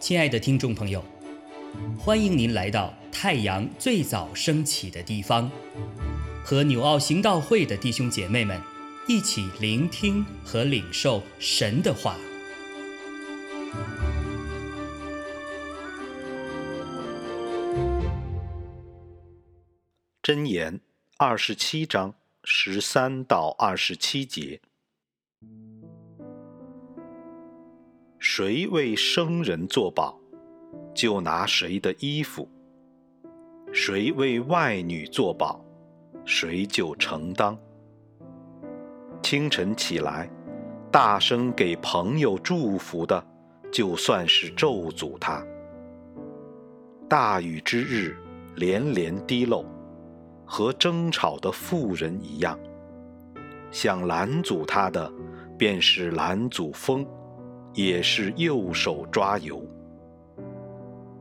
亲爱的听众朋友，欢迎您来到太阳最早升起的地方，和纽奥行道会的弟兄姐妹们一起聆听和领受神的话。箴言二十七章十三到二十七节。谁为生人作保，就拿谁的衣服；谁为外女作保，谁就承当。清晨起来，大声给朋友祝福的，就算是咒诅他。大雨之日，连连滴漏，和争吵的妇人一样。想拦阻他的，便是拦阻风。也是右手抓油，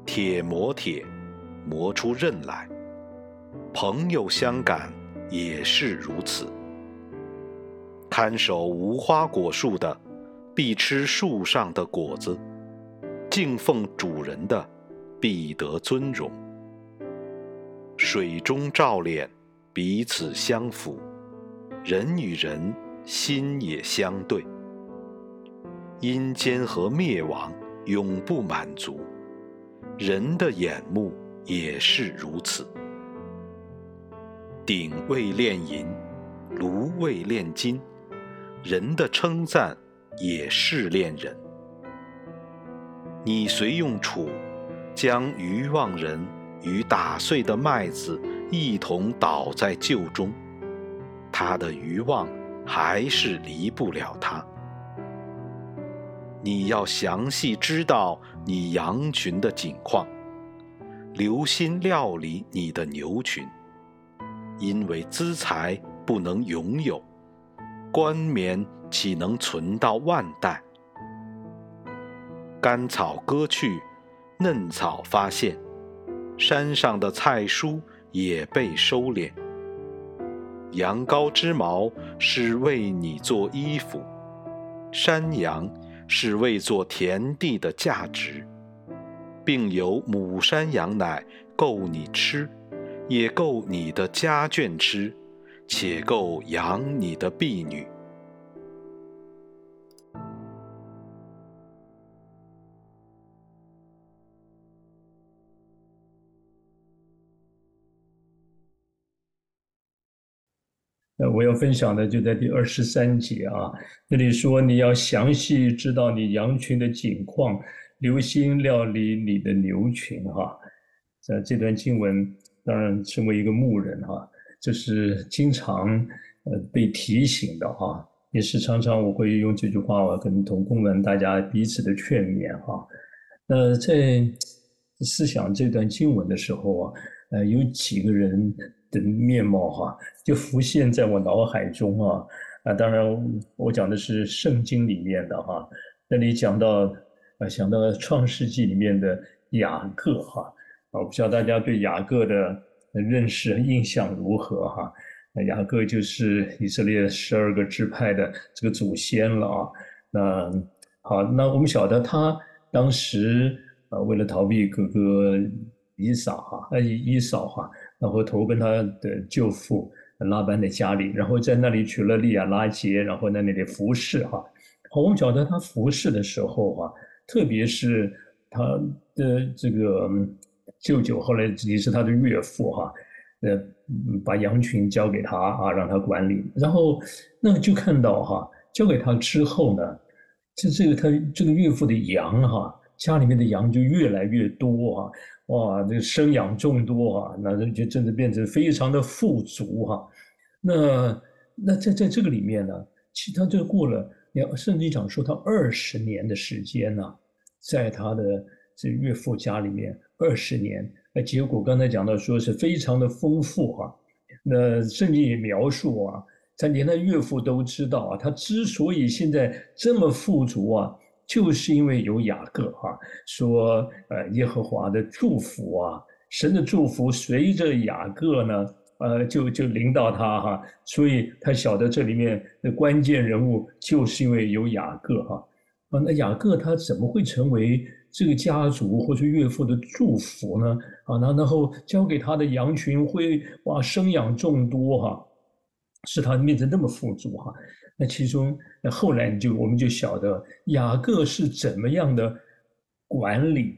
铁磨铁，磨出刃来。朋友相感也是如此。看守无花果树的，必吃树上的果子；敬奉主人的，必得尊荣。水中照脸，彼此相符；人与人心也相对。阴间和灭亡永不满足，人的眼目也是如此。鼎未炼银，炉未炼金，人的称赞也是炼人。你随用杵将愚妄人与打碎的麦子一同倒在臼中，他的愚妄还是离不了他。你要详细知道你羊群的景况，留心料理你的牛群，因为资财不能永有，冠冕岂能存到万代？干草割去，嫩草发现，山上的菜蔬也被收敛。羊羔之毛是为你做衣服，山羊。是为做田地的价值，并有母山羊奶够你吃，也够你的家眷吃，且够养你的婢女。呃，我要分享的就在第二十三节啊，那里说你要详细知道你羊群的景况，留心料理你的牛群哈。在这段经文，当然身为一个牧人哈，这是经常呃被提醒的哈，也是常常我会用这句话我跟同工们大家彼此的劝勉哈。那在思想这段经文的时候啊，呃，有几个人。的面貌哈，就浮现在我脑海中啊啊！当然，我讲的是圣经里面的哈，那里讲到啊，想到创世纪里面的雅各哈啊，我不知道大家对雅各的认识印象如何哈？雅各就是以色列十二个支派的这个祖先了啊。那好，那我们晓得他当时啊，为了逃避哥哥以扫哈，呃，以扫哈。然后投奔他的舅父拉班的家里，然后在那里娶了利亚拉杰，然后在那里服侍哈。我们晓得他服侍的时候啊，特别是他的这个舅舅，后来也是他的岳父哈，呃，把羊群交给他啊，让他管理。然后那就看到哈，交给他之后呢，这这个他这个岳父的羊哈，家里面的羊就越来越多啊。哇，这个生养众多啊，那就真的变成非常的富足哈。那那在在这个里面呢，其他就过了，要甚至讲说他二十年的时间呢，在他的这岳父家里面二十年，那结果刚才讲到说是非常的丰富哈。那圣经也描述啊，他连他岳父都知道啊，他之所以现在这么富足啊。就是因为有雅各哈说，呃，耶和华的祝福啊，神的祝福随着雅各呢呃，就就领导他哈，所以他晓得这里面的关键人物就是因为有雅各哈，啊，那雅各他怎么会成为这个家族或是岳父的祝福呢？啊，那然后交给他的羊群会哇生养众多哈，使他变成那么富足哈。那其中那后来你就我们就晓得雅各是怎么样的管理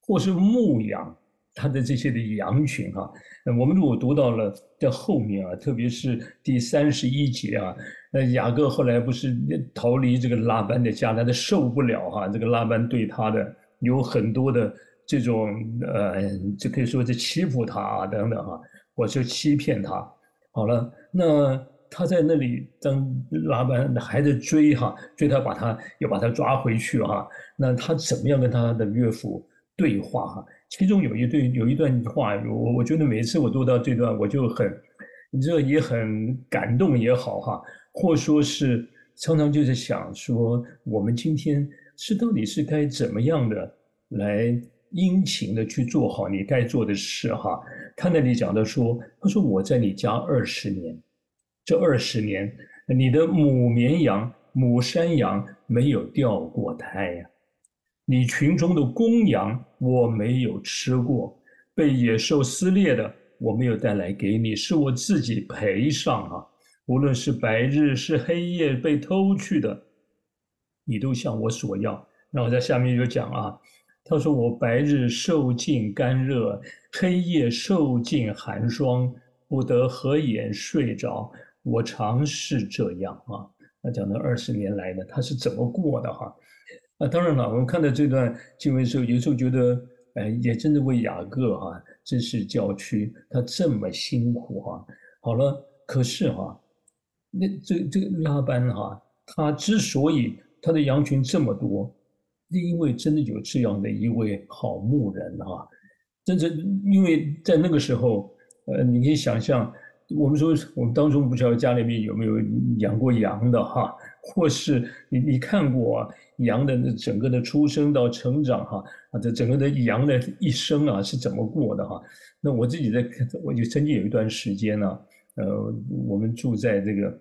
或是牧养。他的这些的羊群哈，那我们如果读到了在后面啊，特别是第三十一节啊，那雅各后来不是逃离这个拉班的家，他受不了哈，这个拉班对他的有很多的这种呃，就可以说是欺负他啊等等哈，或者欺骗他。好了，那他在那里当老板还在追哈，追他把他又把他抓回去哈，那他怎么样跟他的岳父对话哈？其中有一对有一段话，我我觉得每次我读到这段，我就很，你知道也很感动也好哈，或说是常常就是想说，我们今天是到底是该怎么样的来殷勤的去做好你该做的事哈。他那里讲的说，他说我在你家二十年，这二十年你的母绵羊、母山羊没有掉过胎呀。你群中的公羊，我没有吃过；被野兽撕裂的，我没有带来给你，是我自己赔上啊！无论是白日是黑夜被偷去的，你都向我索要。那我在下面就讲啊，他说我白日受尽干热，黑夜受尽寒霜，不得合眼睡着。我尝试这样啊。那讲到二十年来呢，他是怎么过的哈？啊，当然了，我们看到这段经文的时候，有时候觉得，哎，也真的为雅各哈，真是叫屈，他这么辛苦哈。好了，可是哈，那这这个拉班哈，他之所以他的羊群这么多，是因为真的有这样的一位好牧人哈。真正因为在那个时候，呃，你可以想象，我们说我们当中不知道家里面有没有养过羊的哈。或是你你看过羊的整个的出生到成长哈啊，这整个的羊的一生啊是怎么过的哈？那我自己在，我就曾经有一段时间呢，呃，我们住在这个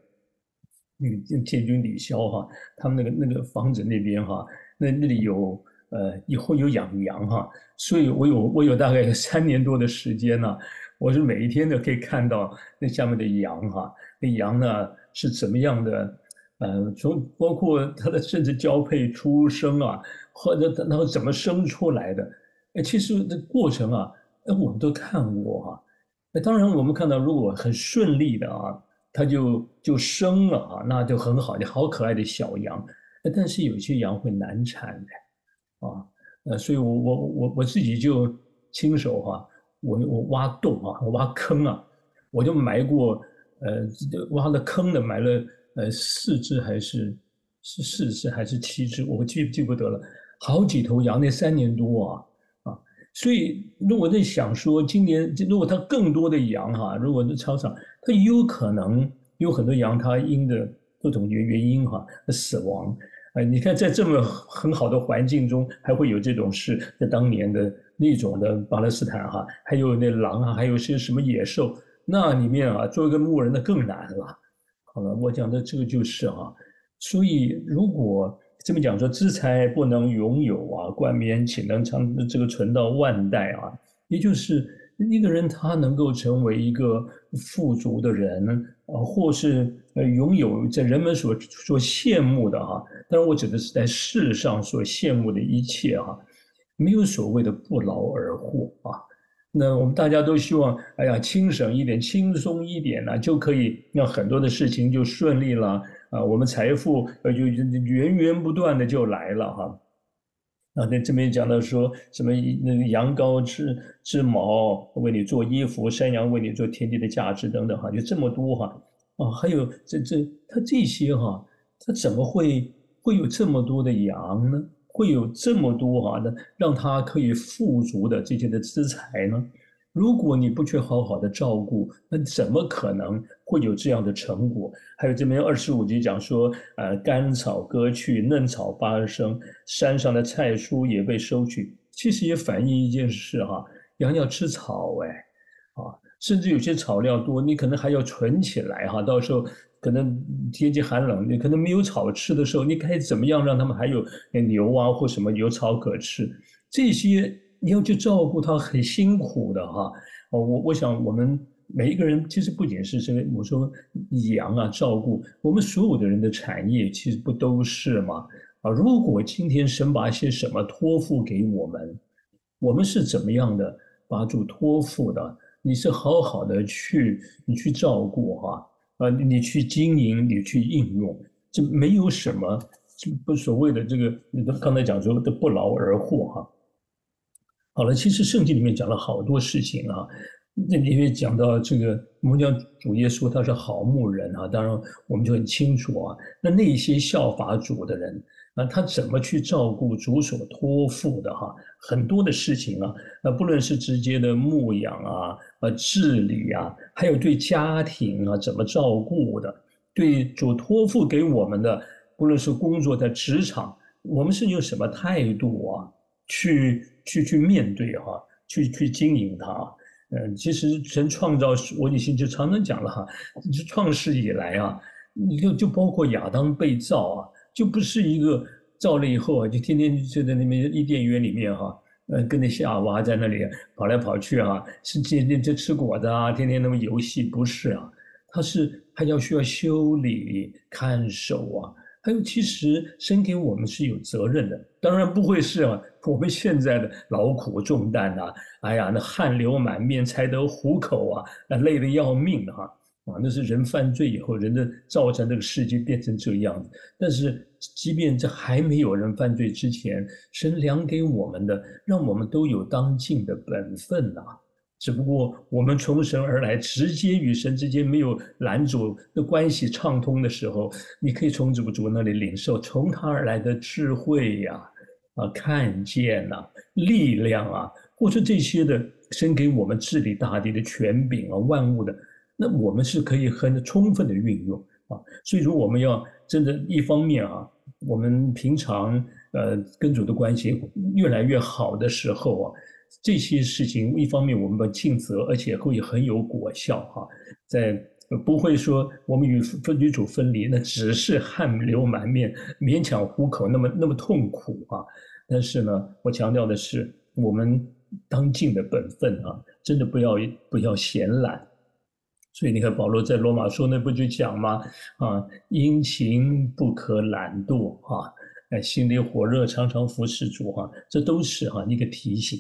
那个建军李霄哈，他们那个那个房子那边哈，那那里有呃以后有养羊哈，所以我有我有大概三年多的时间呢，我是每一天都可以看到那下面的羊哈，那羊呢是怎么样的。呃，从包括它的甚至交配、出生啊，或者然后怎么生出来的，哎，其实这过程啊，哎，我们都看过哈。那当然，我们看到如果很顺利的啊，它就就生了啊，那就很好，就好可爱的小羊。但是有些羊会难产的，啊，呃，所以我我我我自己就亲手哈，我我挖洞啊，我挖坑啊，我就埋过，呃，挖了坑的埋了。呃，四只还是是四只还是七只？我记记不得了。好几头羊，那三年多啊啊！所以如果在想说，今年如果它更多的羊哈，如果在操场，它有可能有很多羊，它因的各种原原因哈死亡。哎，你看在这么很好的环境中，还会有这种事？在当年的那种的巴勒斯坦哈，还有那狼啊，还有些什么野兽，那里面啊，做一个牧人的更难了。好了，我讲的这个就是哈，所以如果这么讲说，资财不能拥有啊，冠冕岂能长这个存到万代啊？也就是一个人他能够成为一个富足的人啊，或是呃拥有在人们所所羡慕的哈，当然我指的是在世上所羡慕的一切哈，没有所谓的不劳而获啊。那我们大家都希望，哎呀，轻省一点，轻松一点呢，就可以让很多的事情就顺利了啊。我们财富呃就源源不断的就来了哈。啊，在这边讲到说什么那个羊羔织织毛为你做衣服，山羊为你做天地的价值等等哈，就这么多哈。啊，还有这这他这些哈，他怎么会会有这么多的羊呢？会有这么多哈的让他可以富足的这些的资财呢？如果你不去好好的照顾，那怎么可能会有这样的成果？还有这边二十五节讲说，呃，干草割去，嫩草发生，山上的菜蔬也被收取。其实也反映一件事哈，羊要吃草哎，啊，甚至有些草料多，你可能还要存起来哈。到时候可能天气寒冷，你可能没有草吃的时候，你该怎么样让他们还有牛啊或什么有草可吃？这些你要去照顾他，很辛苦的哈。哦，我我想我们每一个人其实不仅是这个，我说养啊照顾，我们所有的人的产业其实不都是吗？啊，如果今天神把一些什么托付给我们，我们是怎么样的把主托付的？你是好好的去你去照顾哈，啊，你去经营，你去应用，这没有什么不所谓的这个，你刚才讲说的不劳而获哈。好了，其实圣经里面讲了好多事情啊。那里面讲到这个，我们讲主耶稣他是好牧人啊，当然我们就很清楚啊。那那些效法主的人啊，他怎么去照顾主所托付的哈？很多的事情啊，那不论是直接的牧养啊、呃治理啊，还有对家庭啊怎么照顾的，对主托付给我们的，不论是工作在职场，我们是用什么态度啊？去去去面对哈，去去经营它。嗯，其实神创造我以前就常常讲了哈，就创世以来啊，你就就包括亚当被造啊，就不是一个造了以后啊，就天天就在那边伊甸园里面哈，呃，跟那夏娃在那里跑来跑去啊，是天天就吃果子啊，天天那么游戏，不是啊，他是还要需要修理看守啊。还有，其实神给我们是有责任的，当然不会是啊，我们现在的劳苦重担呐，哎呀，那汗流满面才得糊口啊，那累得要命哈，啊，那是人犯罪以后，人的造成这个世界变成这个样子。但是，即便这还没有人犯罪之前，神量给我们的，让我们都有当尽的本分呐。只不过我们从神而来，直接与神之间没有拦阻的关系畅通的时候，你可以从主主那里领受从他而来的智慧呀，啊，看见呐，力量啊，或者这些的神给我们治理大地的权柄啊，万物的，那我们是可以很充分的运用啊。所以，说我们要真的，一方面啊，我们平常呃跟主的关系越来越好的时候啊。这些事情，一方面我们尽责，而且会很有果效哈，在不会说我们与分居主分离，那只是汗流满面、勉强糊口，那么那么痛苦啊。但是呢，我强调的是，我们当尽的本分啊，真的不要不要闲懒。所以你看保罗在罗马书那不就讲吗？啊，殷勤不可懒惰啊，哎，心里火热，常常服侍主哈，这都是哈一个提醒。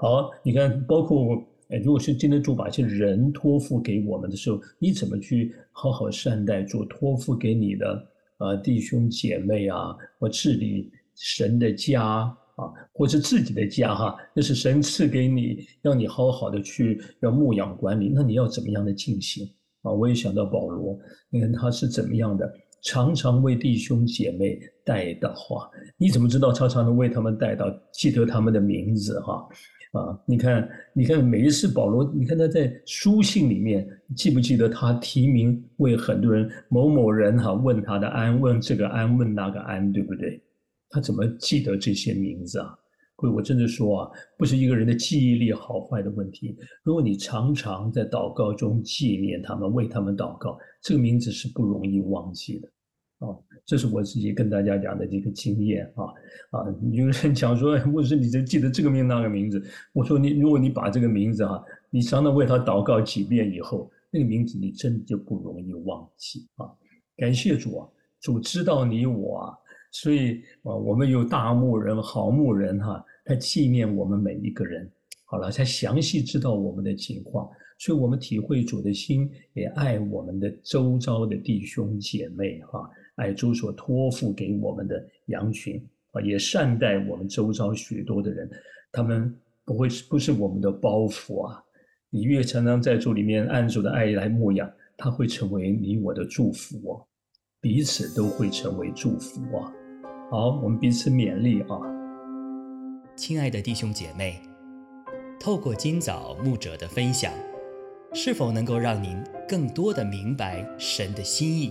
好，你看，包括哎，如果是今天主把一些人托付给我们的时候，你怎么去好好善待主托付给你的啊弟兄姐妹啊，或治理神的家啊，或者自己的家哈，那是神赐给你，让你好好的去要牧养管理，那你要怎么样的进行啊？我也想到保罗，你看他是怎么样的。常常为弟兄姐妹带到话，你怎么知道常常的为他们带到，记得他们的名字哈？啊你看，你看每一次保罗，你看他在书信里面记不记得他提名为很多人某某人哈问他的安，问这个安，问那个安，对不对？他怎么记得这些名字啊？各位，我真的说啊，不是一个人的记忆力好坏的问题。如果你常常在祷告中纪念他们，为他们祷告，这个名字是不容易忘记的。啊，这是我自己跟大家讲的这个经验啊啊！有人讲说，牧师你就记得这个名那个名字。我说你，如果你把这个名字哈，你常常为他祷告几遍以后，那个名字你真的就不容易忘记啊。感谢主啊，主知道你我啊。所以啊，我们有大牧人、好牧人哈，他纪念我们每一个人。好了，他详细知道我们的情况，所以我们体会主的心，也爱我们的周遭的弟兄姐妹哈，爱主所托付给我们的羊群啊，也善待我们周遭许多的人，他们不会不是我们的包袱啊。你越常常在主里面按主的爱来牧养，他会成为你我的祝福哦，彼此都会成为祝福啊。好，我们彼此勉励啊！亲爱的弟兄姐妹，透过今早牧者的分享，是否能够让您更多的明白神的心意，